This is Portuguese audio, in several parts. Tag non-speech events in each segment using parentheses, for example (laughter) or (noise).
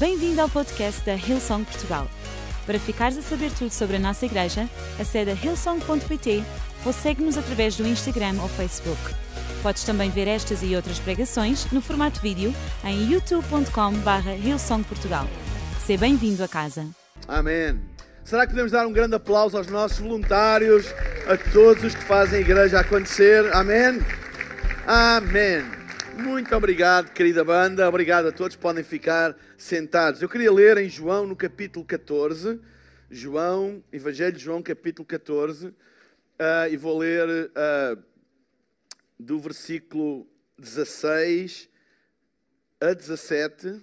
Bem-vindo ao podcast da Hillsong Portugal. Para ficares a saber tudo sobre a nossa igreja, acede a hillsong.pt ou segue-nos através do Instagram ou Facebook. Podes também ver estas e outras pregações no formato vídeo em youtube.com.br hillsongportugal. Seja bem-vindo a casa. Amém. Será que podemos dar um grande aplauso aos nossos voluntários, a todos os que fazem a igreja acontecer? Amém? Amém. Muito obrigado, querida banda. Obrigado a todos. Podem ficar sentados. Eu queria ler em João, no capítulo 14. João, Evangelho de João, capítulo 14. Uh, e vou ler uh, do versículo 16 a 17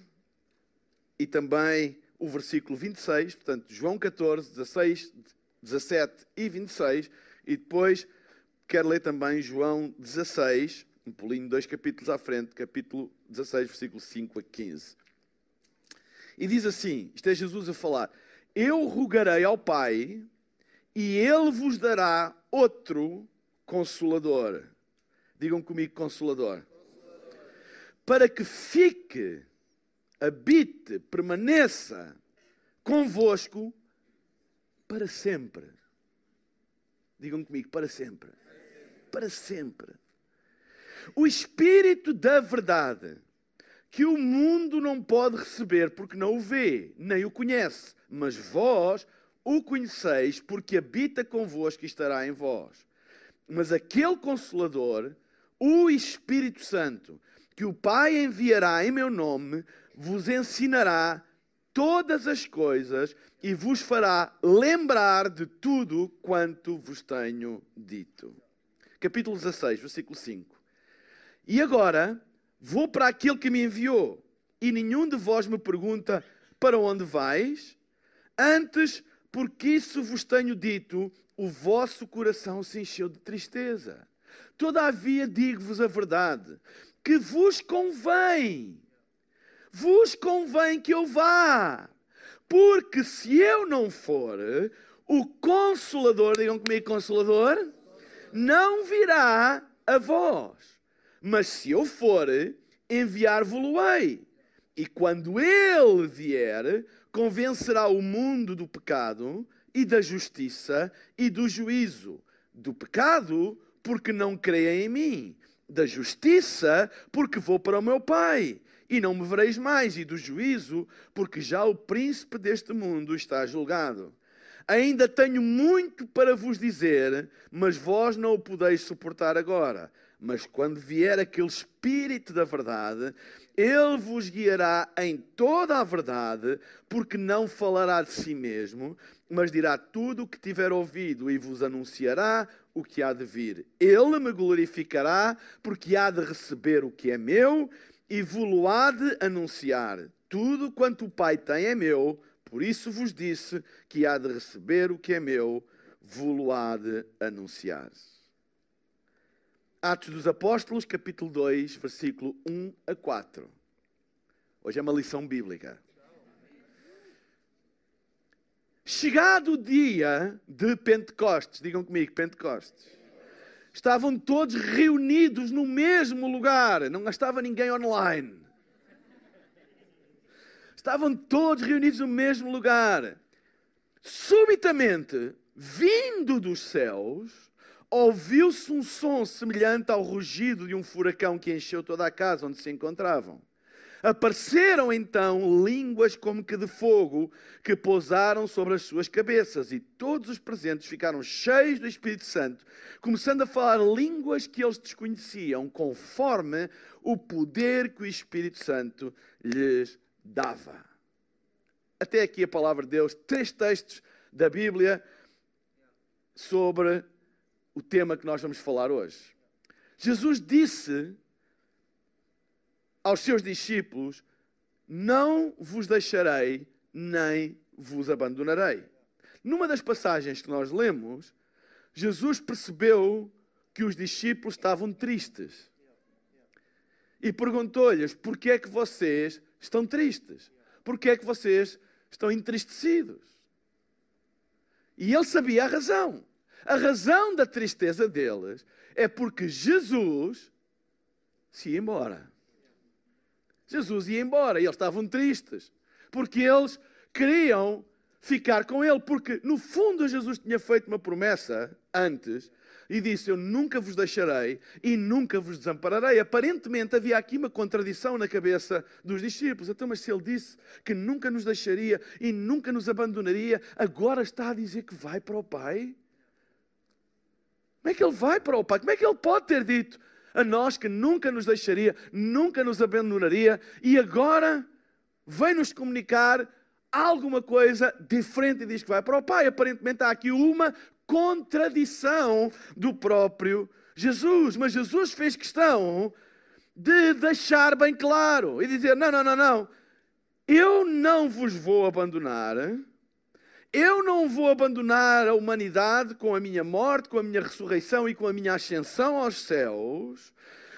e também o versículo 26. Portanto, João 14, 16, 17 e 26. E depois quero ler também João 16 um pulinho dois capítulos à frente, capítulo 16, versículo 5 a 15. E diz assim: isto é Jesus a falar: Eu rogarei ao Pai, e Ele vos dará outro consolador. Digam comigo, consolador. Para que fique, habite, permaneça convosco para sempre. Digam comigo, para sempre. Para sempre o Espírito da Verdade, que o mundo não pode receber porque não o vê, nem o conhece, mas vós o conheceis porque habita convosco e estará em vós. Mas aquele Consolador, o Espírito Santo, que o Pai enviará em meu nome, vos ensinará todas as coisas e vos fará lembrar de tudo quanto vos tenho dito. Capítulo 16, versículo 5. E agora vou para aquele que me enviou, e nenhum de vós me pergunta para onde vais? Antes, porque isso vos tenho dito, o vosso coração se encheu de tristeza. Todavia digo-vos a verdade, que vos convém, vos convém que eu vá, porque se eu não for, o Consolador, digam comigo, Consolador, não virá a vós. Mas se eu for, enviar-vos-ei. E quando ele vier, convencerá o mundo do pecado e da justiça e do juízo. Do pecado, porque não creem em mim. Da justiça, porque vou para o meu Pai e não me vereis mais. E do juízo, porque já o príncipe deste mundo está julgado. Ainda tenho muito para vos dizer, mas vós não o podeis suportar agora. Mas quando vier aquele Espírito da verdade, ele vos guiará em toda a verdade, porque não falará de si mesmo, mas dirá tudo o que tiver ouvido e vos anunciará o que há de vir. Ele me glorificará, porque há de receber o que é meu e vos há de anunciar. Tudo quanto o Pai tem é meu, por isso vos disse que há de receber o que é meu, vos há de anunciar. Atos dos Apóstolos, capítulo 2, versículo 1 a 4. Hoje é uma lição bíblica. Chegado o dia de Pentecostes, digam comigo, Pentecostes. Estavam todos reunidos no mesmo lugar, não estava ninguém online. Estavam todos reunidos no mesmo lugar. Subitamente, vindo dos céus, ouviu-se um som semelhante ao rugido de um furacão que encheu toda a casa onde se encontravam. Apareceram então línguas como que de fogo que pousaram sobre as suas cabeças, e todos os presentes ficaram cheios do Espírito Santo, começando a falar línguas que eles desconheciam, conforme o poder que o Espírito Santo lhes dava. Até aqui a palavra de Deus, três textos da Bíblia sobre o tema que nós vamos falar hoje. Jesus disse aos seus discípulos: Não vos deixarei, nem vos abandonarei. Numa das passagens que nós lemos, Jesus percebeu que os discípulos estavam tristes. E perguntou-lhes: Por que é que vocês estão tristes? Por que é que vocês estão entristecidos? E ele sabia a razão. A razão da tristeza deles é porque Jesus se ia embora. Jesus ia embora e eles estavam tristes. porque eles queriam ficar com ele, porque no fundo Jesus tinha feito uma promessa antes e disse: Eu nunca vos deixarei e nunca vos desampararei. Aparentemente havia aqui uma contradição na cabeça dos discípulos. Então, mas se ele disse que nunca nos deixaria e nunca nos abandonaria, agora está a dizer que vai para o Pai? Como é que ele vai para o Pai? Como é que ele pode ter dito a nós que nunca nos deixaria, nunca nos abandonaria e agora vem nos comunicar alguma coisa diferente e diz que vai para o Pai? Aparentemente há aqui uma contradição do próprio Jesus. Mas Jesus fez questão de deixar bem claro e dizer: não, não, não, não, eu não vos vou abandonar. Eu não vou abandonar a humanidade com a minha morte, com a minha ressurreição e com a minha ascensão aos céus,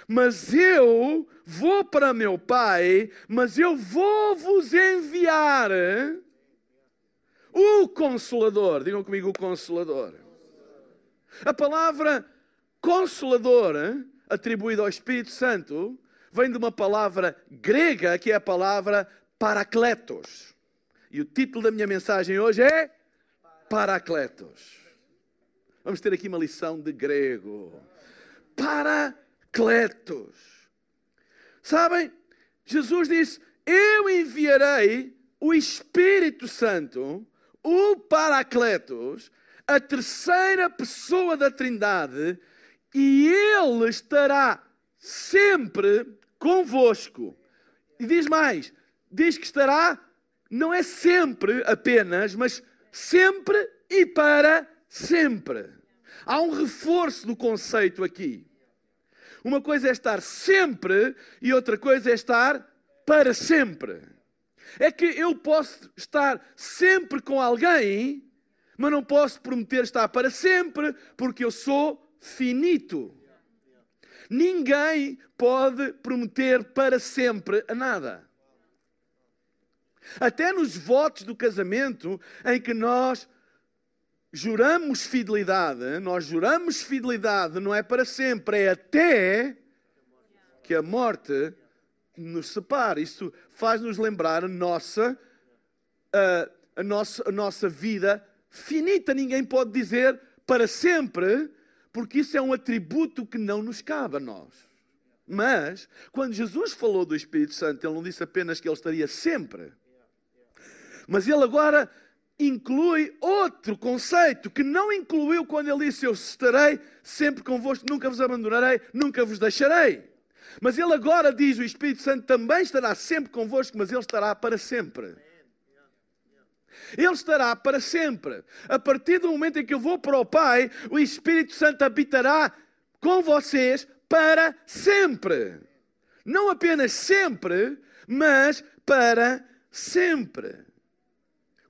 mas eu vou para meu Pai, mas eu vou vos enviar o Consolador. Digam comigo o Consolador. A palavra Consolador, atribuída ao Espírito Santo, vem de uma palavra grega que é a palavra Paracletos. E o título da minha mensagem hoje é Paracletos. Vamos ter aqui uma lição de grego. Paracletos. Sabem, Jesus disse: Eu enviarei o Espírito Santo o Paracletos, a terceira pessoa da Trindade, e Ele estará sempre convosco. E diz mais: diz que estará, não é sempre apenas, mas sempre e para sempre. Há um reforço do conceito aqui. Uma coisa é estar sempre e outra coisa é estar para sempre. É que eu posso estar sempre com alguém, mas não posso prometer estar para sempre, porque eu sou finito. Ninguém pode prometer para sempre a nada. Até nos votos do casamento, em que nós juramos fidelidade, nós juramos fidelidade, não é para sempre, é até que a morte nos separa. Isso faz-nos lembrar a nossa, a, a, nossa, a nossa vida finita. Ninguém pode dizer para sempre, porque isso é um atributo que não nos cabe a nós. Mas, quando Jesus falou do Espírito Santo, ele não disse apenas que ele estaria sempre. Mas ele agora inclui outro conceito que não incluiu quando ele disse: Eu estarei sempre convosco, nunca vos abandonarei, nunca vos deixarei. Mas ele agora diz: o Espírito Santo também estará sempre convosco, mas ele estará para sempre. Ele estará para sempre. A partir do momento em que eu vou para o Pai, o Espírito Santo habitará com vocês para sempre. Não apenas sempre, mas para sempre.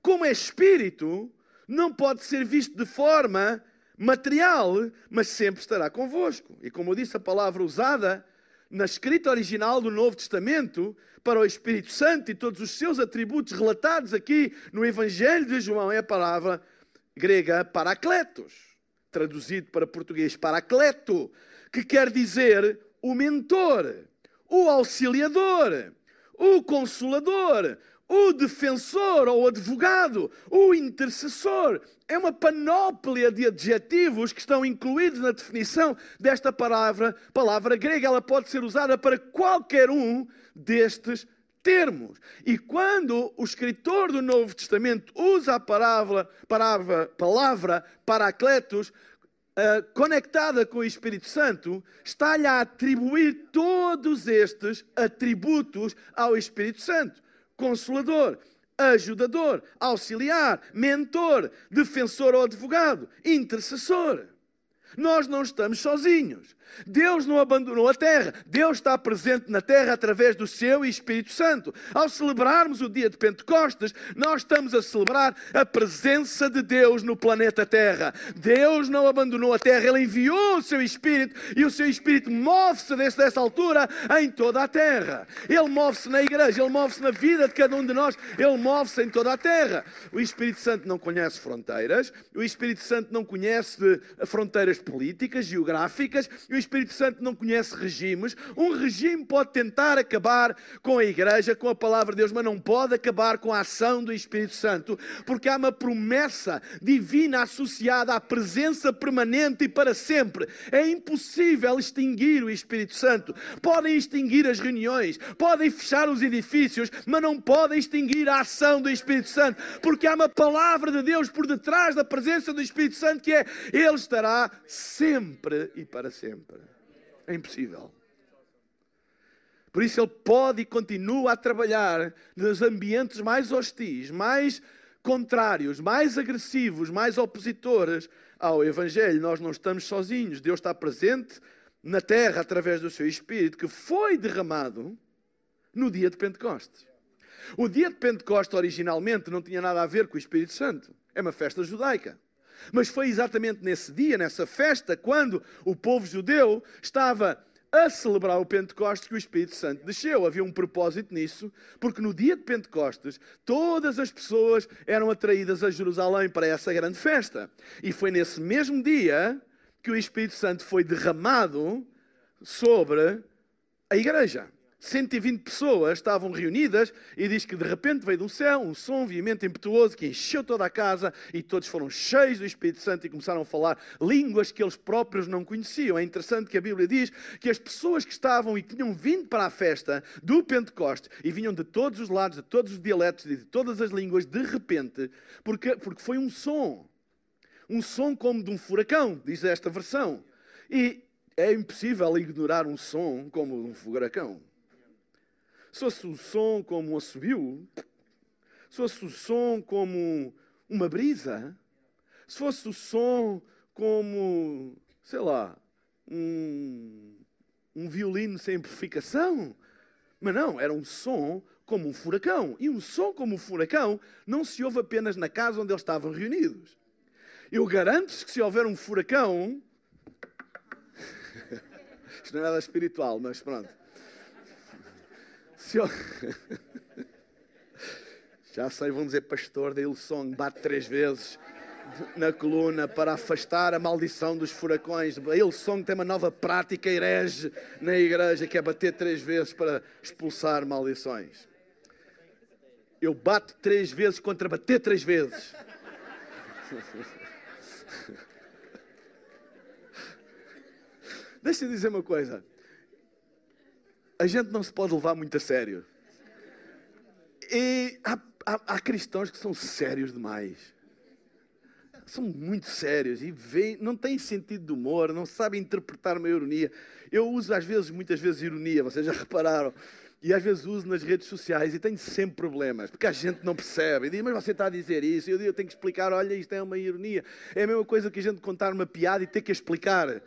Como é Espírito, não pode ser visto de forma material, mas sempre estará convosco. E como eu disse, a palavra usada na escrita original do Novo Testamento para o Espírito Santo e todos os seus atributos relatados aqui no Evangelho de João é a palavra grega paracletos, traduzido para português paracleto, que quer dizer o mentor, o auxiliador, o consolador, o defensor ou advogado, o intercessor. É uma panóplia de adjetivos que estão incluídos na definição desta palavra, palavra grega. Ela pode ser usada para qualquer um destes termos. E quando o escritor do Novo Testamento usa a palavra, palavra, palavra paracletos, uh, conectada com o Espírito Santo, está-lhe a atribuir todos estes atributos ao Espírito Santo consolador, ajudador, auxiliar, mentor, defensor ou advogado, intercessor. Nós não estamos sozinhos. Deus não abandonou a terra. Deus está presente na terra através do seu Espírito Santo. Ao celebrarmos o dia de Pentecostes, nós estamos a celebrar a presença de Deus no planeta Terra. Deus não abandonou a terra, ele enviou o seu Espírito e o seu Espírito move-se desde essa altura em toda a terra. Ele move-se na igreja, ele move-se na vida de cada um de nós, ele move-se em toda a terra. O Espírito Santo não conhece fronteiras, o Espírito Santo não conhece fronteiras políticas, geográficas, o Espírito Santo não conhece regimes. Um regime pode tentar acabar com a igreja, com a palavra de Deus, mas não pode acabar com a ação do Espírito Santo, porque há uma promessa divina associada à presença permanente e para sempre. É impossível extinguir o Espírito Santo. Podem extinguir as reuniões, podem fechar os edifícios, mas não podem extinguir a ação do Espírito Santo, porque há uma palavra de Deus por detrás da presença do Espírito Santo que é Ele estará sempre e para sempre. É impossível. Por isso ele pode e continua a trabalhar nos ambientes mais hostis, mais contrários, mais agressivos, mais opositores ao Evangelho. Nós não estamos sozinhos. Deus está presente na terra através do seu Espírito que foi derramado no dia de Pentecostes. O dia de Pentecostes originalmente não tinha nada a ver com o Espírito Santo. É uma festa judaica. Mas foi exatamente nesse dia, nessa festa, quando o povo judeu estava a celebrar o Pentecostes que o Espírito Santo desceu. Havia um propósito nisso, porque no dia de Pentecostes todas as pessoas eram atraídas a Jerusalém para essa grande festa. E foi nesse mesmo dia que o Espírito Santo foi derramado sobre a igreja. 120 pessoas estavam reunidas e diz que de repente veio do céu um som veemente impetuoso que encheu toda a casa e todos foram cheios do Espírito Santo e começaram a falar línguas que eles próprios não conheciam. É interessante que a Bíblia diz que as pessoas que estavam e que tinham vindo para a festa do Pentecoste e vinham de todos os lados, de todos os dialetos e de todas as línguas, de repente, porque, porque foi um som. Um som como de um furacão, diz esta versão. E é impossível ignorar um som como um furacão. Se fosse o som como um assobio, se fosse o som como uma brisa, se fosse o som como, sei lá, um, um violino sem amplificação. Mas não, era um som como um furacão. E um som como um furacão não se ouve apenas na casa onde eles estavam reunidos. Eu garanto-vos que se houver um furacão. (laughs) Isto não é nada espiritual, mas pronto. Se eu... (laughs) Já sei, vão dizer, pastor, da Ilson, bate três vezes na coluna para afastar a maldição dos furacões. Ilson tem uma nova prática herege na igreja, que é bater três vezes para expulsar maldições. Eu bato três vezes contra bater três vezes. (laughs) Deixa eu dizer uma coisa a gente não se pode levar muito a sério. E há, há, há cristãos que são sérios demais. São muito sérios e vêm, não têm sentido de humor, não sabem interpretar uma ironia. Eu uso às vezes, muitas vezes, ironia, vocês já (laughs) repararam. E às vezes uso nas redes sociais e tenho sempre problemas, porque a gente não percebe. E diz, mas você está a dizer isso. E eu, digo, eu tenho que explicar, olha, isto é uma ironia. É a mesma coisa que a gente contar uma piada e ter que explicar.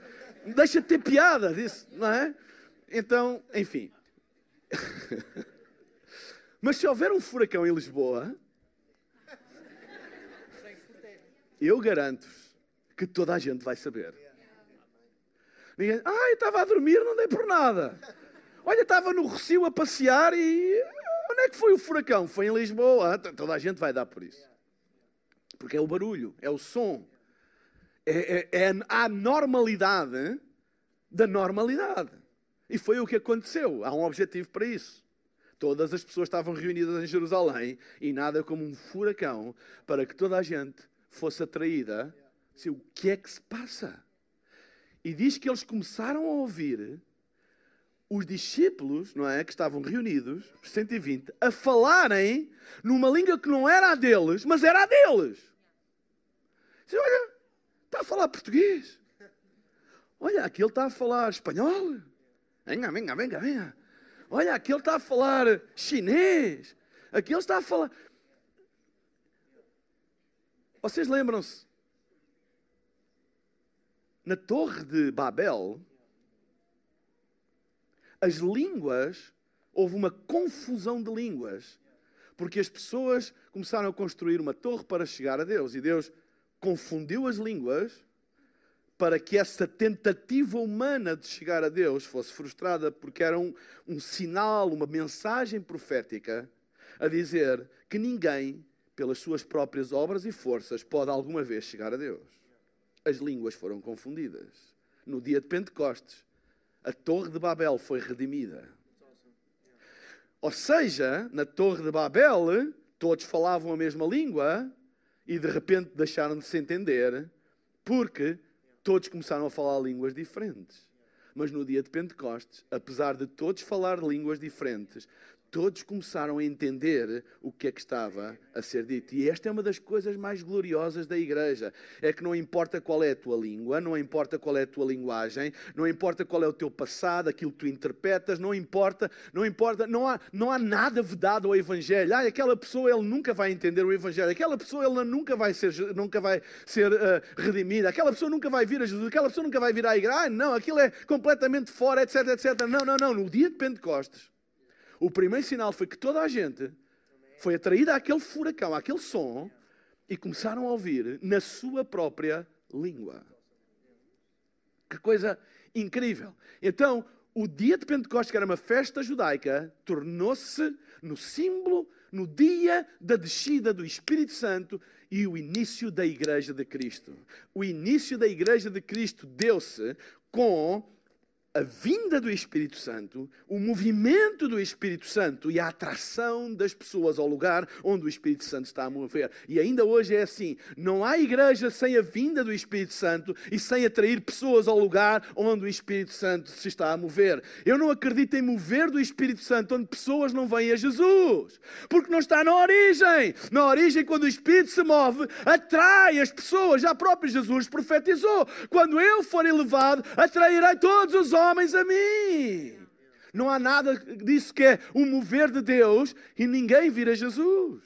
Deixa de ter piada, disse, não é? Então, enfim. (laughs) Mas se houver um furacão em Lisboa, eu garanto-vos que toda a gente vai saber. Ninguém, ah, eu estava a dormir, não dei por nada. Olha, estava no Recio a passear e onde é que foi o furacão? Foi em Lisboa. Toda a gente vai dar por isso. Porque é o barulho, é o som. É, é, é a normalidade da normalidade. E foi o que aconteceu. Há um objetivo para isso. Todas as pessoas estavam reunidas em Jerusalém e nada como um furacão para que toda a gente fosse atraída. Se, o que é que se passa? E diz que eles começaram a ouvir os discípulos, não é, que estavam reunidos, 120, a falarem numa língua que não era a deles, mas era a deles. Diz, olha, está a falar português. Olha, aqui ele está a falar espanhol. Venga, venga, venga, venga. Olha, aquele está a falar chinês. Aquele está a falar. Vocês lembram-se? Na Torre de Babel, as línguas, houve uma confusão de línguas, porque as pessoas começaram a construir uma torre para chegar a Deus e Deus confundiu as línguas para que essa tentativa humana de chegar a Deus fosse frustrada, porque era um, um sinal, uma mensagem profética a dizer que ninguém, pelas suas próprias obras e forças, pode alguma vez chegar a Deus. As línguas foram confundidas. no dia de Pentecostes, a Torre de Babel foi redimida. Ou seja, na Torre de Babel, todos falavam a mesma língua e de repente deixaram de se entender porque todos começaram a falar línguas diferentes. Mas no dia de Pentecostes, apesar de todos falar línguas diferentes, todos começaram a entender o que é que estava a ser dito. E esta é uma das coisas mais gloriosas da igreja. É que não importa qual é a tua língua, não importa qual é a tua linguagem, não importa qual é o teu passado, aquilo que tu interpretas, não importa, não importa, não há, não há nada vedado ao evangelho. Ah, aquela pessoa ele nunca vai entender o evangelho. Aquela pessoa ele nunca vai ser nunca vai ser uh, redimida. Aquela pessoa nunca vai vir a Jesus. Aquela pessoa nunca vai vir à igreja. Ah, não, aquilo é completamente fora, etc, etc. Não, não, não, no dia de Pentecostes o primeiro sinal foi que toda a gente foi atraída àquele furacão, àquele som, e começaram a ouvir na sua própria língua. Que coisa incrível. Então, o dia de Pentecostes, que era uma festa judaica, tornou-se no símbolo, no dia da descida do Espírito Santo e o início da Igreja de Cristo. O início da Igreja de Cristo deu-se com a vinda do Espírito Santo, o movimento do Espírito Santo e a atração das pessoas ao lugar onde o Espírito Santo está a mover. E ainda hoje é assim: não há igreja sem a vinda do Espírito Santo e sem atrair pessoas ao lugar onde o Espírito Santo se está a mover. Eu não acredito em mover do Espírito Santo onde pessoas não vêm a Jesus, porque não está na origem. Na origem, quando o Espírito se move, atrai as pessoas. Já próprio Jesus profetizou: quando eu for elevado, atrairei todos os homens homens a mim. Não há nada disso que é o mover de Deus e ninguém vir a Jesus.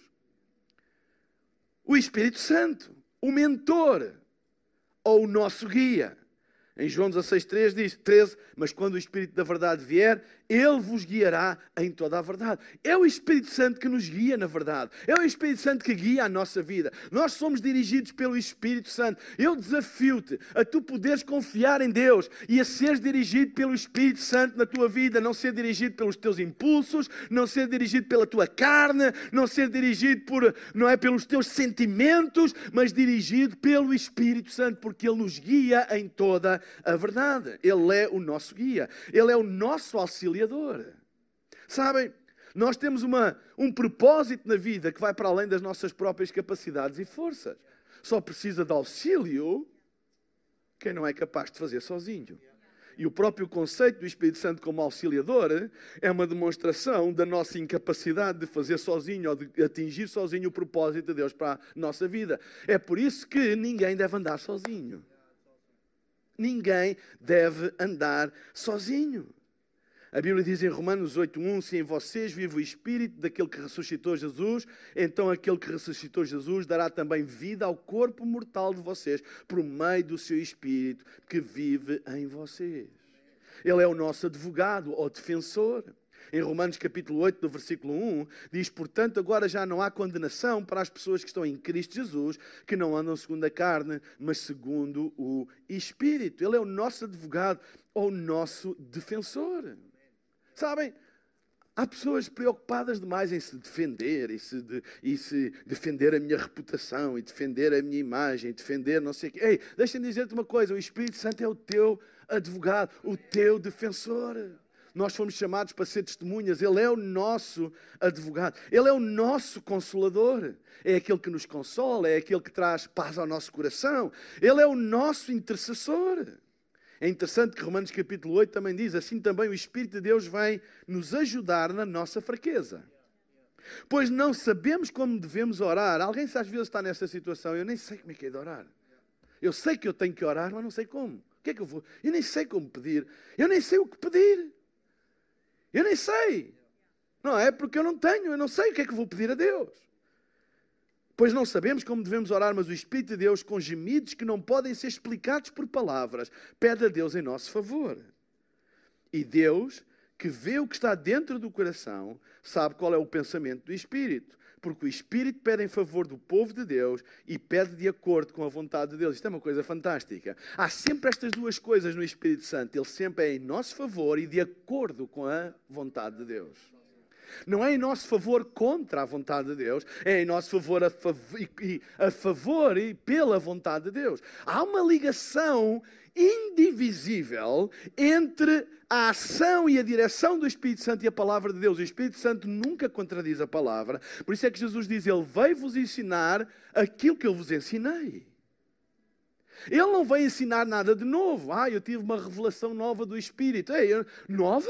O Espírito Santo, o mentor ou o nosso guia. Em João 16, diz, 13, mas quando o Espírito da verdade vier, ele vos guiará em toda a verdade. É o Espírito Santo que nos guia na verdade. É o Espírito Santo que guia a nossa vida. Nós somos dirigidos pelo Espírito Santo. Eu desafio-te a tu poderes confiar em Deus e a seres dirigido pelo Espírito Santo na tua vida, não ser dirigido pelos teus impulsos, não ser dirigido pela tua carne, não ser dirigido por não é pelos teus sentimentos, mas dirigido pelo Espírito Santo, porque ele nos guia em toda a verdade. Ele é o nosso guia. Ele é o nosso auxiliar Sabem, nós temos uma, um propósito na vida que vai para além das nossas próprias capacidades e forças. Só precisa de auxílio quem não é capaz de fazer sozinho. E o próprio conceito do Espírito Santo como auxiliador é uma demonstração da nossa incapacidade de fazer sozinho ou de atingir sozinho o propósito de Deus para a nossa vida. É por isso que ninguém deve andar sozinho. Ninguém deve andar sozinho. A Bíblia diz em Romanos 8:1, se em vocês vive o espírito daquele que ressuscitou Jesus, então aquele que ressuscitou Jesus dará também vida ao corpo mortal de vocês por meio do seu espírito que vive em vocês. Ele é o nosso advogado ou defensor. Em Romanos capítulo 8, do versículo 1, diz: Portanto, agora já não há condenação para as pessoas que estão em Cristo Jesus, que não andam segundo a carne, mas segundo o Espírito. Ele é o nosso advogado ou nosso defensor. Sabem, há pessoas preocupadas demais em se defender e se, de, e se defender a minha reputação e defender a minha imagem, defender não sei o quê. Ei, deixa-me dizer-te uma coisa: o Espírito Santo é o teu advogado, o teu defensor. Nós fomos chamados para ser testemunhas. Ele é o nosso advogado. Ele é o nosso consolador. É aquele que nos consola, é aquele que traz paz ao nosso coração. Ele é o nosso intercessor. É interessante que Romanos capítulo 8 também diz: assim também o Espírito de Deus vem nos ajudar na nossa fraqueza. Pois não sabemos como devemos orar. Alguém às vezes está nessa situação, eu nem sei como é que é de orar. Eu sei que eu tenho que orar, mas não sei como. O que é que eu vou? Eu nem sei como pedir. Eu nem sei o que pedir. Eu nem sei. Não é porque eu não tenho, eu não sei o que é que vou pedir a Deus. Pois não sabemos como devemos orar, mas o Espírito de Deus, com gemidos que não podem ser explicados por palavras, pede a Deus em nosso favor. E Deus, que vê o que está dentro do coração, sabe qual é o pensamento do Espírito. Porque o Espírito pede em favor do povo de Deus e pede de acordo com a vontade de Deus. Isto é uma coisa fantástica. Há sempre estas duas coisas no Espírito Santo. Ele sempre é em nosso favor e de acordo com a vontade de Deus. Não é em nosso favor contra a vontade de Deus, é em nosso favor a, fav e, a favor e pela vontade de Deus. Há uma ligação indivisível entre a ação e a direção do Espírito Santo e a palavra de Deus. O Espírito Santo nunca contradiz a palavra. Por isso é que Jesus diz: Ele veio vos ensinar aquilo que eu vos ensinei. Ele não vem ensinar nada de novo. Ah, eu tive uma revelação nova do Espírito. Ei, nova?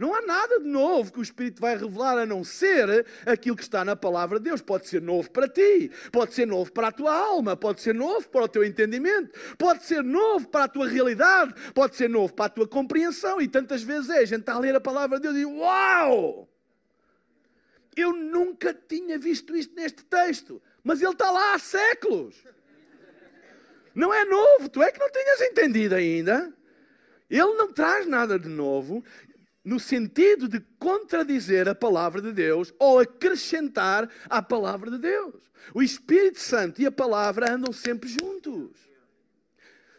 Não há nada de novo que o Espírito vai revelar a não ser aquilo que está na palavra de Deus. Pode ser novo para ti, pode ser novo para a tua alma, pode ser novo para o teu entendimento, pode ser novo para a tua realidade, pode ser novo para a tua compreensão. E tantas vezes é, a gente está a ler a palavra de Deus e uau! Eu nunca tinha visto isto neste texto, mas ele está lá há séculos. Não é novo, tu é que não tinhas entendido ainda. Ele não traz nada de novo no sentido de contradizer a palavra de Deus ou acrescentar à palavra de Deus. O Espírito Santo e a palavra andam sempre juntos.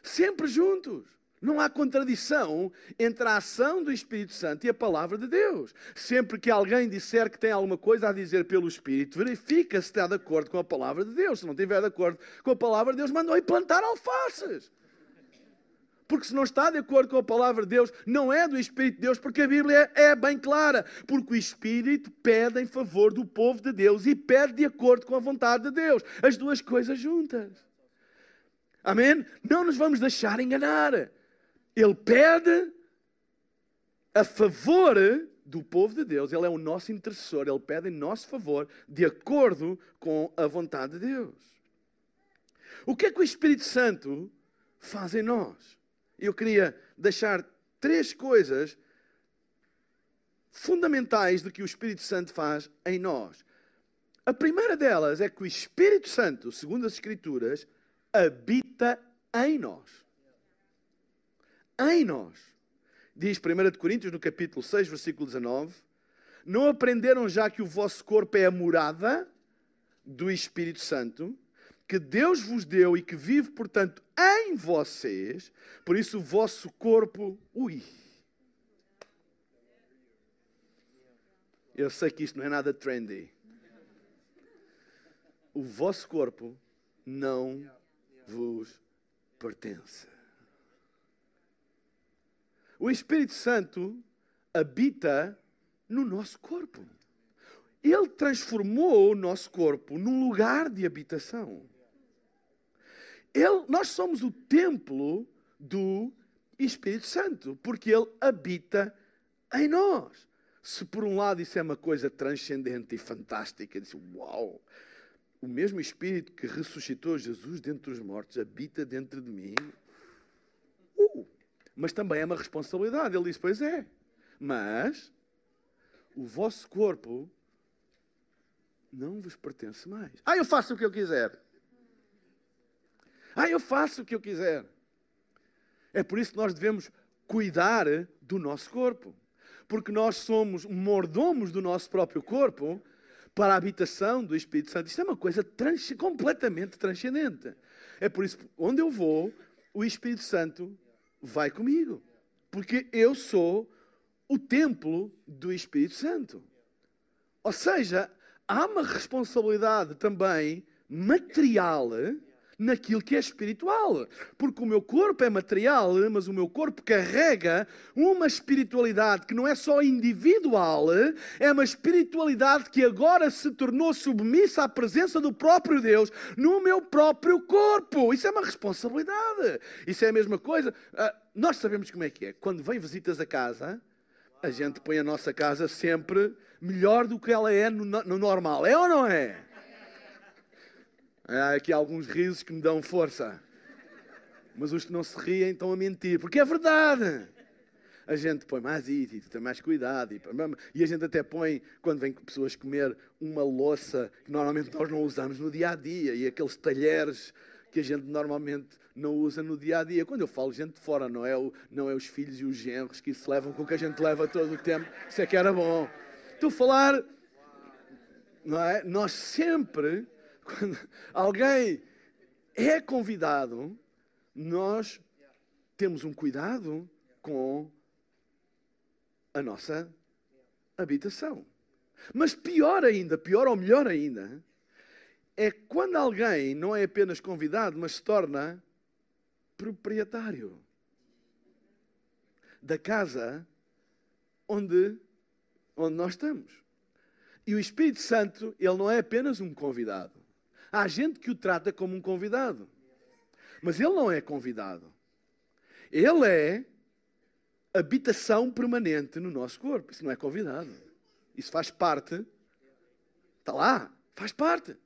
Sempre juntos. Não há contradição entre a ação do Espírito Santo e a palavra de Deus. Sempre que alguém disser que tem alguma coisa a dizer pelo Espírito, verifica se está de acordo com a palavra de Deus. Se não estiver de acordo com a palavra de Deus, mandou ir plantar alfaces. Porque se não está de acordo com a palavra de Deus, não é do Espírito de Deus, porque a Bíblia é bem clara. Porque o Espírito pede em favor do povo de Deus e pede de acordo com a vontade de Deus. As duas coisas juntas. Amém? Não nos vamos deixar enganar. Ele pede a favor do povo de Deus. Ele é o nosso intercessor. Ele pede em nosso favor, de acordo com a vontade de Deus. O que é que o Espírito Santo faz em nós? Eu queria deixar três coisas fundamentais do que o Espírito Santo faz em nós. A primeira delas é que o Espírito Santo, segundo as Escrituras, habita em nós em nós. Diz 1 Coríntios, no capítulo 6, versículo 19: Não aprenderam já que o vosso corpo é a morada do Espírito Santo, que Deus vos deu e que vive, portanto, em vocês, por isso o vosso corpo. Ui! Eu sei que isto não é nada trendy. O vosso corpo não vos pertence. O Espírito Santo habita no nosso corpo. Ele transformou o nosso corpo num lugar de habitação. Ele, nós somos o templo do Espírito Santo, porque ele habita em nós. Se por um lado isso é uma coisa transcendente e fantástica, diz, uau, o mesmo Espírito que ressuscitou Jesus dentre os mortos habita dentro de mim. Uh, mas também é uma responsabilidade. Ele diz: Pois é, mas o vosso corpo não vos pertence mais. Ah, eu faço o que eu quiser. Ah, eu faço o que eu quiser. É por isso que nós devemos cuidar do nosso corpo. Porque nós somos mordomos do nosso próprio corpo para a habitação do Espírito Santo. Isto é uma coisa trans, completamente transcendente. É por isso que onde eu vou, o Espírito Santo vai comigo. Porque eu sou o templo do Espírito Santo. Ou seja, há uma responsabilidade também material naquilo que é espiritual. Porque o meu corpo é material, mas o meu corpo carrega uma espiritualidade que não é só individual, é uma espiritualidade que agora se tornou submissa à presença do próprio Deus no meu próprio corpo. Isso é uma responsabilidade. Isso é a mesma coisa. Ah, nós sabemos como é que é. Quando vem visitas a casa, a gente põe a nossa casa sempre melhor do que ela é no, no normal. É ou não é? Há aqui alguns risos que me dão força. Mas os que não se riem estão a mentir, porque é verdade. A gente põe mais isso, tem mais cuidado. E, a gente até põe, quando vem pessoas comer, uma louça que normalmente nós não usamos no dia a dia, e aqueles talheres que a gente normalmente não usa no dia a dia. Quando eu falo gente de fora, não é, o, não é os filhos e os genros que se levam com o que a gente leva todo o tempo. Isso é que era bom. A falar, não é? Nós sempre quando alguém é convidado, nós temos um cuidado com a nossa, habitação. Mas pior ainda, pior ou melhor ainda, é quando alguém não é apenas convidado, mas se torna proprietário da casa onde, onde nós estamos. E o Espírito Santo, ele não é apenas um convidado. Há gente que o trata como um convidado. Mas ele não é convidado. Ele é habitação permanente no nosso corpo. Isso não é convidado. Isso faz parte. Está lá, faz parte.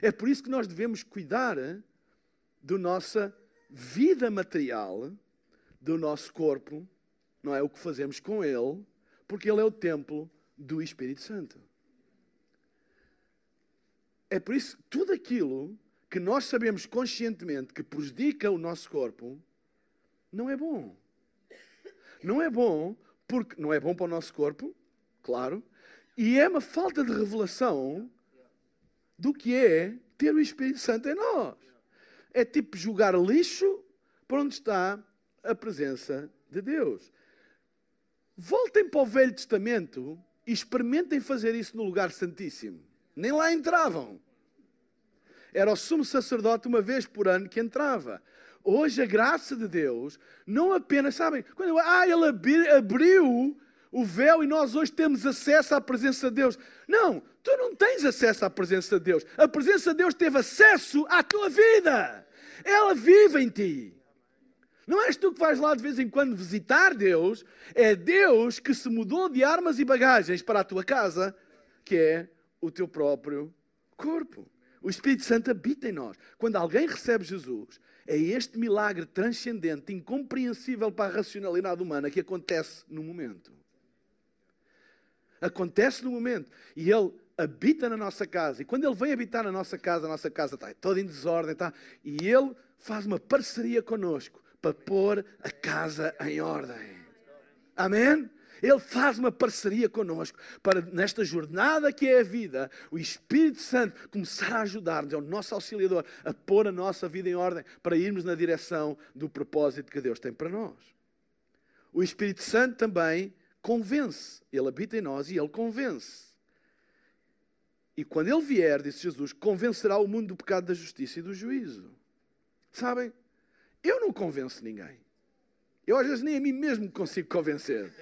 É por isso que nós devemos cuidar da nossa vida material, do nosso corpo, não é o que fazemos com ele, porque ele é o templo do Espírito Santo. É por isso que tudo aquilo que nós sabemos conscientemente que prejudica o nosso corpo não é bom. Não é bom porque não é bom para o nosso corpo, claro, e é uma falta de revelação do que é ter o Espírito Santo em nós. É tipo jogar lixo para onde está a presença de Deus. Voltem para o Velho Testamento e experimentem fazer isso no lugar santíssimo. Nem lá entravam. Era o sumo sacerdote uma vez por ano que entrava. Hoje a graça de Deus não apenas, sabem, quando ah, ele abriu o véu e nós hoje temos acesso à presença de Deus. Não, tu não tens acesso à presença de Deus. A presença de Deus teve acesso à tua vida. Ela vive em ti. Não és tu que vais lá de vez em quando visitar Deus, é Deus que se mudou de armas e bagagens para a tua casa, que é o teu próprio corpo. O Espírito Santo habita em nós. Quando alguém recebe Jesus, é este milagre transcendente, incompreensível para a racionalidade humana que acontece no momento. Acontece no momento. E Ele habita na nossa casa. E quando Ele vem habitar na nossa casa, a nossa casa está toda em desordem. Está, e Ele faz uma parceria conosco para pôr a casa em ordem. Amém? Ele faz uma parceria connosco para, nesta jornada que é a vida, o Espírito Santo começar a ajudar-nos, é o nosso auxiliador, a pôr a nossa vida em ordem para irmos na direção do propósito que Deus tem para nós. O Espírito Santo também convence, ele habita em nós e ele convence. E quando ele vier, disse Jesus, convencerá o mundo do pecado, da justiça e do juízo. Sabem? Eu não convenço ninguém. Eu às vezes nem a mim mesmo consigo convencer.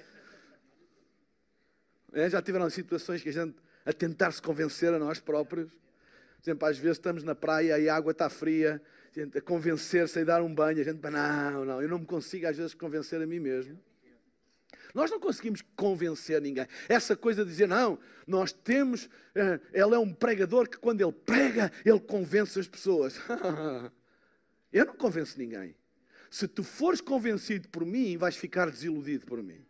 É, já tiveram situações que a gente, a tentar se convencer a nós próprios. Por exemplo, às vezes estamos na praia e a água está fria, a, gente, a convencer-se a dar um banho, a gente, não, não, eu não me consigo às vezes convencer a mim mesmo. Nós não conseguimos convencer ninguém. Essa coisa de dizer, não, nós temos, eh, ele é um pregador que quando ele prega, ele convence as pessoas. (laughs) eu não convenço ninguém. Se tu fores convencido por mim, vais ficar desiludido por mim.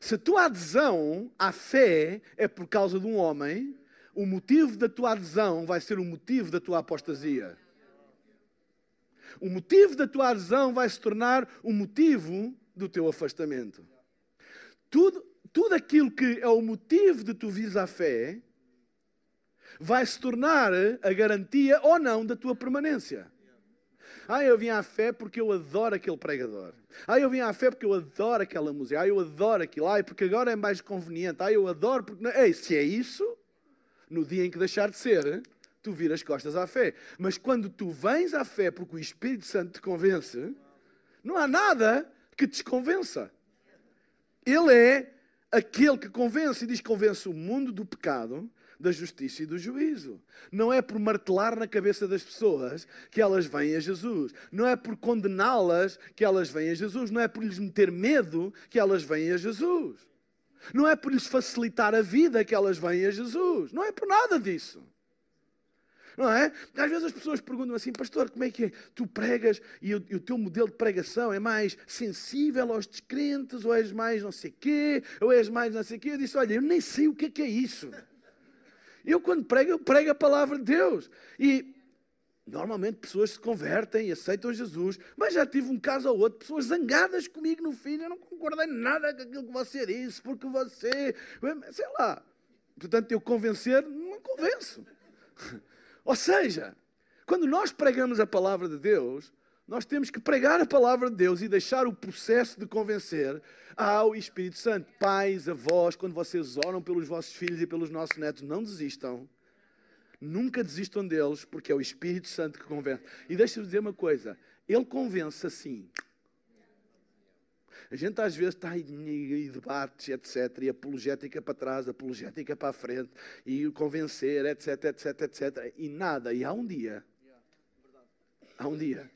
Se a tua adesão à fé é por causa de um homem, o motivo da tua adesão vai ser o motivo da tua apostasia. O motivo da tua adesão vai se tornar o motivo do teu afastamento. Tudo, tudo aquilo que é o motivo de tu vires à fé vai se tornar a garantia ou não da tua permanência. Ah, eu vim à fé porque eu adoro aquele pregador. Ah, eu vim à fé porque eu adoro aquela música. Ah, eu adoro aquilo. Ah, porque agora é mais conveniente. Ah, eu adoro porque. Ei, se é isso, no dia em que deixar de ser, tu viras costas à fé. Mas quando tu vens à fé porque o Espírito Santo te convence, não há nada que te convença. Ele é aquele que convence e diz: convence o mundo do pecado, da justiça e do juízo. Não é por martelar na cabeça das pessoas que elas vêm a Jesus. Não é por condená-las que elas vêm a Jesus. Não é por lhes meter medo que elas vêm a Jesus. Não é por lhes facilitar a vida que elas vêm a Jesus. Não é por nada disso. Não é? Às vezes as pessoas perguntam assim, pastor, como é que é? Tu pregas e o, e o, teu modelo de pregação é mais sensível aos descrentes, ou és mais não sei quê, ou és mais não sei quê. Eu disse, olha, eu nem sei o que é, que é isso. Eu, quando prego, eu prego a palavra de Deus. E normalmente pessoas se convertem e aceitam Jesus, mas já tive um caso ou outro, pessoas zangadas comigo no fim, eu não concordei nada com aquilo que você disse, porque você, sei lá. Portanto, eu convencer, não convenço. (laughs) Ou seja, quando nós pregamos a palavra de Deus, Nós temos que pregar a palavra de Deus e deixar o processo de convencer ao Espírito Santo. Pais, avós, quando vocês oram pelos vossos filhos e pelos nossos netos, não desistam. Nunca desistam deles, porque é o Espírito Santo que convence. E deixa-me dizer uma coisa: ele convence assim. A gente às vezes está em debates, etc., e apologética para trás, apologética para a frente, e convencer, etc., etc., etc., e nada. E há um dia, há um dia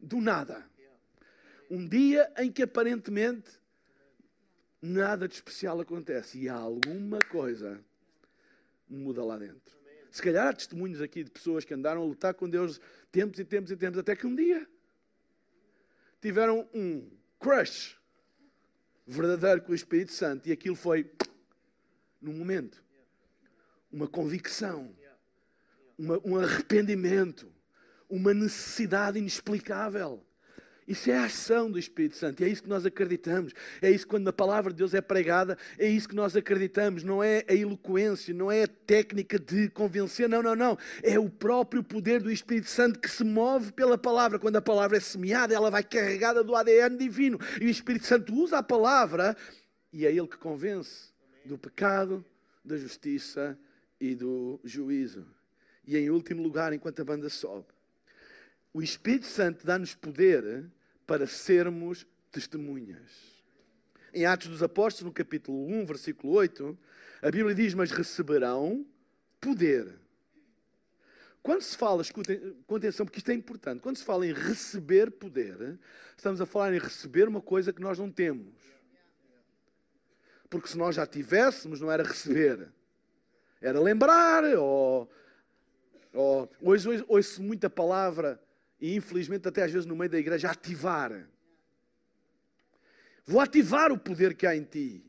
do nada. Um dia em que aparentemente nada de especial acontece e há alguma coisa muda lá dentro. Se calhar há testemunhos aqui de pessoas que andaram a lutar com Deus tempos e tempos e tempos, até que um dia tiveram um crush verdadeiro com o Espírito Santo e aquilo foi num momento uma convicção, uma, um arrependimento uma necessidade inexplicável. Isso é a ação do Espírito Santo, e é isso que nós acreditamos. É isso quando a palavra de Deus é pregada, é isso que nós acreditamos. Não é a eloquência, não é a técnica de convencer, não, não, não. É o próprio poder do Espírito Santo que se move pela palavra. Quando a palavra é semeada, ela vai carregada do ADN divino. E o Espírito Santo usa a palavra e é ele que convence do pecado, da justiça e do juízo. E em último lugar, enquanto a banda sobe o Espírito Santo dá-nos poder para sermos testemunhas. Em Atos dos Apóstolos, no capítulo 1, versículo 8, a Bíblia diz: Mas receberão poder. Quando se fala, escutem com atenção, porque isto é importante, quando se fala em receber poder, estamos a falar em receber uma coisa que nós não temos. Porque se nós já tivéssemos, não era receber, era lembrar, ou, ou hoje ouço muita palavra e infelizmente até às vezes no meio da igreja, ativar. Vou ativar o poder que há em ti.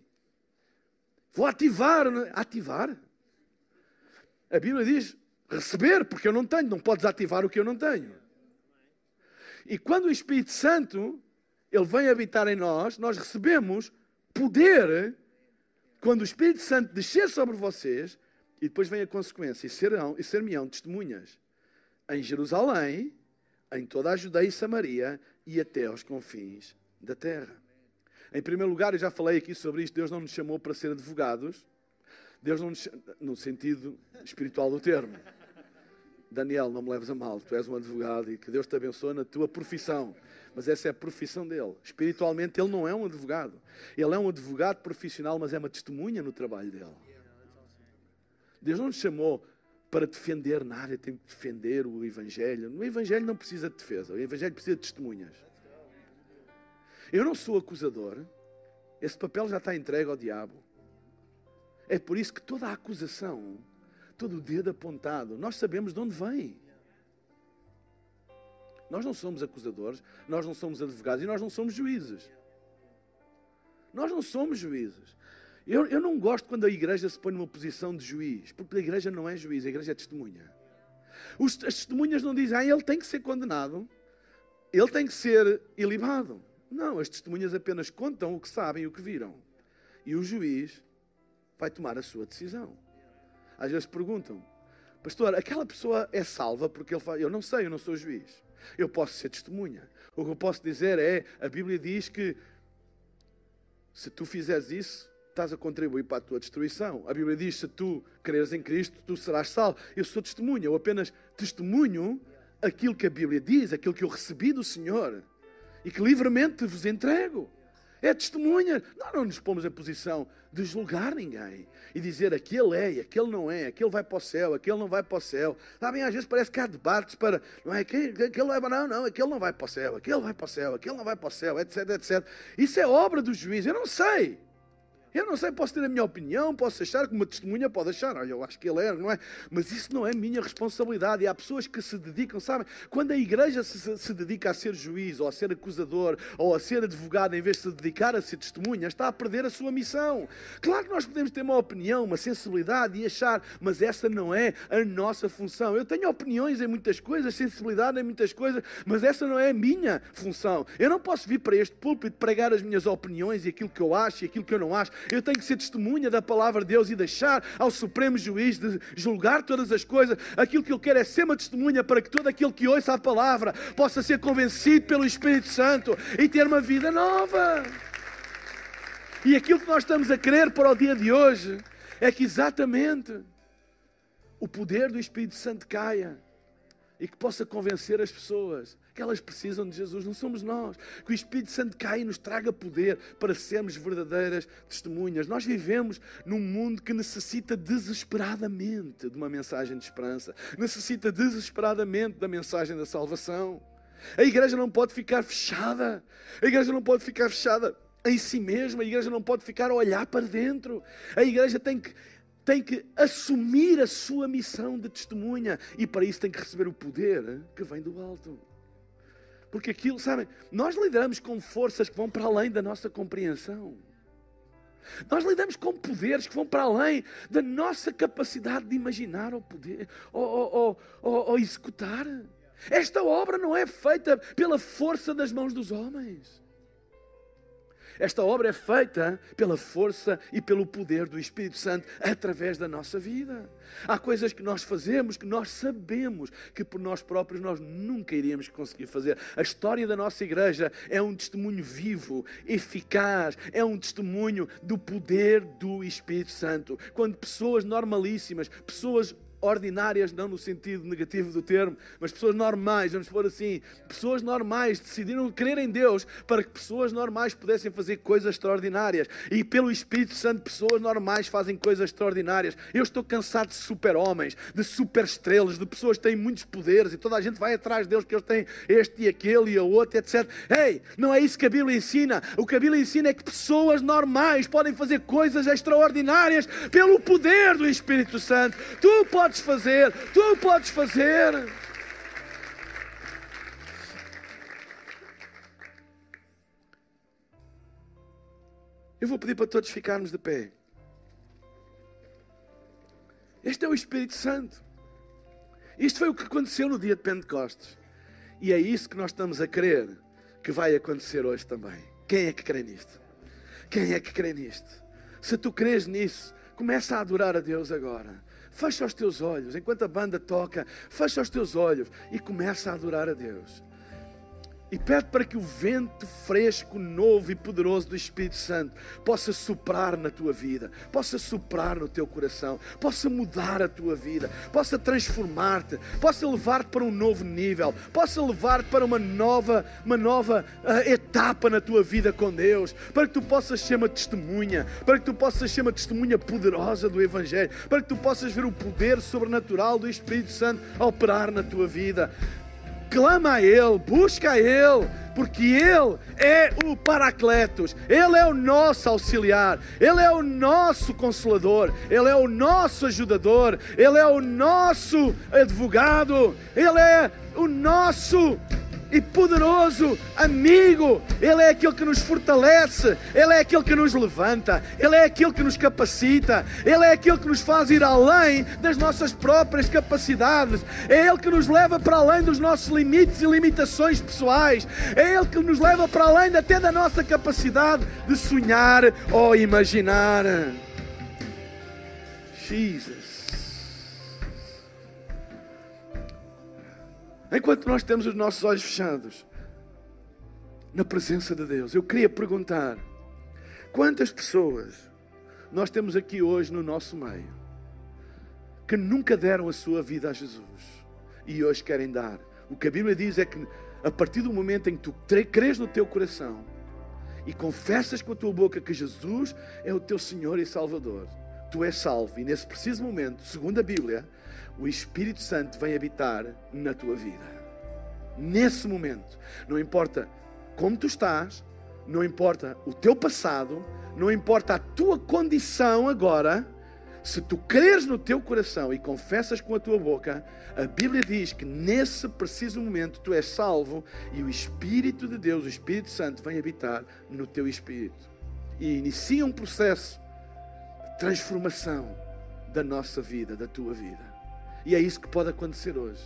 Vou ativar. É? Ativar? A Bíblia diz receber, porque eu não tenho. Não podes ativar o que eu não tenho. E quando o Espírito Santo ele vem habitar em nós, nós recebemos poder quando o Espírito Santo descer sobre vocês, e depois vem a consequência, e serão e ser-me-ão testemunhas em Jerusalém, em toda a Judeia e Samaria e até aos confins da terra. Em primeiro lugar, eu já falei aqui sobre isto, Deus não nos chamou para ser advogados, Deus não nos no sentido espiritual do termo. Daniel, não me leves a mal, tu és um advogado e que Deus te abençoe na tua profissão. Mas essa é a profissão dele. Espiritualmente, ele não é um advogado. Ele é um advogado profissional, mas é uma testemunha no trabalho dele. Deus não nos chamou para defender nada, tem que defender o Evangelho. O Evangelho não precisa de defesa, o Evangelho precisa de testemunhas. Eu não sou acusador, esse papel já está entregue ao diabo. É por isso que toda a acusação, todo o dedo apontado, nós sabemos de onde vem. Nós não somos acusadores, nós não somos advogados e nós não somos juízes. Nós não somos juízes. Eu, eu não gosto quando a igreja se põe numa posição de juiz, porque a igreja não é juiz, a igreja é testemunha. Os, as testemunhas não dizem, ah, ele tem que ser condenado, ele tem que ser ilibado. Não, as testemunhas apenas contam o que sabem o que viram. E o juiz vai tomar a sua decisão. Às vezes perguntam, pastor, aquela pessoa é salva porque ele fala, eu não sei, eu não sou juiz. Eu posso ser testemunha. O que eu posso dizer é, a Bíblia diz que se tu fizeres isso, estás a contribuir para a tua destruição. A Bíblia diz: se tu creres em Cristo, tu serás salvo. Eu sou testemunha, eu apenas testemunho aquilo que a Bíblia diz, aquilo que eu recebi do Senhor e que livremente vos entrego. É testemunha. Nós não nos pomos em posição de julgar ninguém e dizer aquele é e aquele não é, aquele vai para o céu, aquele não vai para o céu. Sabem, às vezes parece que há debates para, não é, aquele, para, não, não, aquele não vai para o céu, aquele vai para o céu, aquele não vai para o céu, etc, etc. Isso é obra do juiz, eu não sei. Eu não sei, posso ter a minha opinião, posso achar que uma testemunha pode achar, eu acho que ele é, não é? Mas isso não é minha responsabilidade. E há pessoas que se dedicam, sabem? Quando a igreja se, se dedica a ser juiz, ou a ser acusador, ou a ser advogado, em vez de se dedicar a ser testemunha, está a perder a sua missão. Claro que nós podemos ter uma opinião, uma sensibilidade e achar, mas essa não é a nossa função. Eu tenho opiniões em muitas coisas, sensibilidade em muitas coisas, mas essa não é a minha função. Eu não posso vir para este púlpito pregar as minhas opiniões e aquilo que eu acho e aquilo que eu não acho Eu tenho que ser testemunha da palavra de Deus e deixar ao Supremo Juiz de julgar todas as coisas. Aquilo que eu quero é ser uma testemunha para que todo aquele que ouça a palavra possa ser convencido pelo Espírito Santo e ter uma vida nova. E aquilo que nós estamos a querer para o dia de hoje é que exatamente o poder do Espírito Santo caia e que possa convencer as pessoas que elas precisam de Jesus, não somos nós. Que o Espírito Santo caia e nos traga poder para sermos verdadeiras testemunhas. Nós vivemos num mundo que necessita desesperadamente de uma mensagem de esperança, necessita desesperadamente da mensagem da salvação. A igreja não pode ficar fechada, a igreja não pode ficar fechada em si mesma, a igreja não pode ficar a olhar para dentro, a igreja tem que tem que assumir a sua missão de testemunha e para isso tem que receber o poder que vem do alto. Porque aquilo, sabem, nós lidamos com forças que vão para além da nossa compreensão. Nós lidamos com poderes que vão para além da nossa capacidade de imaginar ou poder ou, ou, ou, ou executar. Esta obra não é feita pela força das mãos dos homens. Esta obra é feita pela força e pelo poder do Espírito Santo através da nossa vida. Há coisas que nós fazemos que nós sabemos que por nós próprios nós nunca iríamos conseguir fazer. A história da nossa igreja é um testemunho vivo, eficaz, é um testemunho do poder do Espírito Santo. Quando pessoas normalíssimas, pessoas ordinárias, não no sentido negativo do termo, mas pessoas normais, vamos pôr assim, pessoas normais decidiram crer em Deus para que pessoas normais pudessem fazer coisas extraordinárias. E pelo Espírito Santo, pessoas normais fazem coisas extraordinárias. Eu estou cansado de super-homens, de super-estrelas, de pessoas que têm muitos poderes e toda a gente vai atrás deles, que eles têm este e aquele e a outro, etc. Ei, não é isso que a Bíblia ensina. O que a Bíblia ensina é que pessoas normais podem fazer coisas extraordinárias pelo poder do Espírito Santo. Tu podes podes fazer, tu podes fazer. Eu vou pedir para todos ficarmos de pé. Este é o Espírito Santo. Isto foi o que aconteceu no dia de Pentecostes. E é isso que nós estamos a crer que vai acontecer hoje também. Quem é que crê nisto? Quem é que crê nisto? Se tu crês nisso, começa a adorar a Deus agora. Fecha os teus olhos, enquanto a banda toca, fecha os teus olhos e começa a adorar a Deus. E pede para que o vento fresco, novo e poderoso do Espírito Santo possa soprar na tua vida, possa soprar no teu coração, possa mudar a tua vida, possa transformar-te, possa levar-te para um novo nível, possa levar-te para uma nova, uma nova uh, etapa na tua vida com Deus, para que tu possas ser uma testemunha, para que tu possas ser uma testemunha poderosa do Evangelho, para que tu possas ver o poder sobrenatural do Espírito Santo operar na tua vida clama a Ele, busca a Ele, porque Ele é o Paracletos, Ele é o nosso auxiliar, Ele é o nosso consolador, Ele é o nosso ajudador, Ele é o nosso advogado, Ele é o nosso e poderoso amigo. Ele é aquele que nos fortalece, Ele é aquele que nos levanta, Ele é aquele que nos capacita, Ele é aquele que nos faz ir além das nossas próprias capacidades, é Ele que nos leva para além dos nossos limites e limitações pessoais, é Ele que nos leva para além até da nossa capacidade de sonhar ou imaginar. Jesus. Enquanto nós temos os nossos olhos fechados na presença de Deus, eu queria perguntar: quantas pessoas nós temos aqui hoje no nosso meio que nunca deram a sua vida a Jesus e hoje querem dar? O que a Bíblia diz é que a partir do momento em que tu crês no teu coração e confessas com a tua boca que Jesus é o teu Senhor e Salvador, tu és salvo. E nesse preciso momento, segundo a Bíblia, o Espírito Santo vem habitar na tua vida. Nesse momento, não importa como tu estás, não importa o teu passado, não importa a tua condição agora, se tu creres no teu coração e confessas com a tua boca, a Bíblia diz que nesse preciso momento tu és salvo e o Espírito de Deus, o Espírito Santo, vem habitar no teu espírito e inicia um processo de transformação da nossa vida, da tua vida. E é isso que pode acontecer hoje.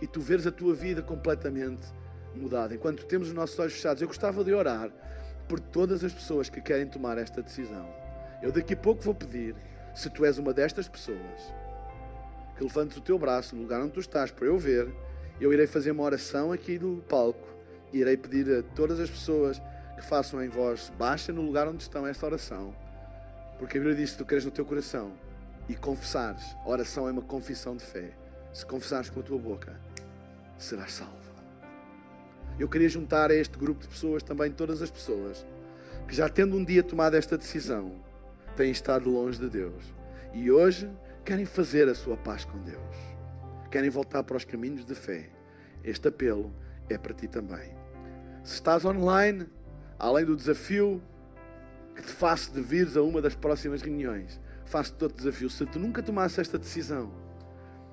E tu veres a tua vida completamente mudada. Enquanto temos os nossos olhos fechados, eu gostava de orar por todas as pessoas que querem tomar esta decisão. Eu daqui a pouco vou pedir, se tu és uma destas pessoas, que levantes o teu braço no lugar onde tu estás para eu ver. Eu irei fazer uma oração aqui no palco e irei pedir a todas as pessoas que façam em voz baixa no lugar onde estão esta oração. Porque a Bíblia diz que tu queres no teu coração e confessares. A oração é uma confissão de fé. Se confessares com a tua boca, serás salvo. Eu queria juntar a este grupo de pessoas também todas as pessoas que já tendo um dia tomado esta decisão, têm estado longe de Deus e hoje querem fazer a sua paz com Deus. Querem voltar para os caminhos de fé. Este apelo é para ti também. Se estás online, além do desafio que te faço de vires a uma das próximas reuniões, faço-te outro desafio. Se tu nunca tomaste esta decisão,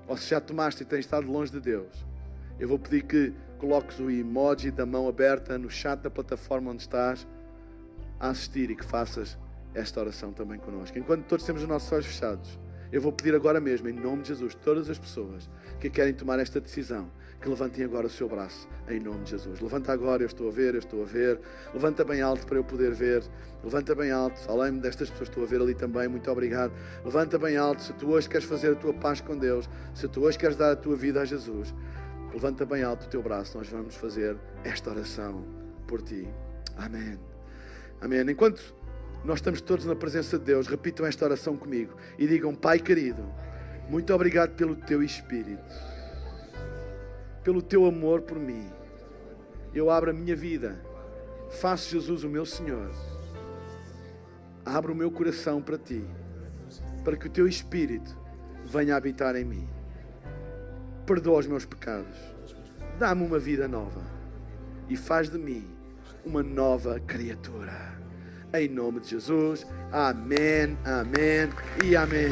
ou se já tomaste e tens estado longe de Deus, eu vou pedir que coloques o emoji da mão aberta no chat da plataforma onde estás a assistir e que faças esta oração também connosco. Enquanto todos temos os nossos olhos fechados, eu vou pedir agora mesmo, em nome de Jesus, todas as pessoas que querem tomar esta decisão, que levantem agora o seu braço, em nome de Jesus. Levanta agora, eu estou a ver, eu estou a ver. Levanta bem alto para eu poder ver. Levanta bem alto, além destas pessoas, estou a ver ali também, muito obrigado. Levanta bem alto, se tu hoje queres fazer a tua paz com Deus, se tu hoje queres dar a tua vida a Jesus, levanta bem alto o teu braço, nós vamos fazer esta oração por ti. Amém. Amém. Enquanto nós estamos todos na presença de Deus, repitam esta oração comigo e digam: Pai querido, muito obrigado pelo teu Espírito, pelo teu amor por mim. Eu abro a minha vida, faço Jesus o meu Senhor, abro o meu coração para ti, para que o teu Espírito venha habitar em mim. Perdoa os meus pecados, dá-me uma vida nova e faz de mim uma nova criatura. Em nome de Jesus. Amém, amém e amém.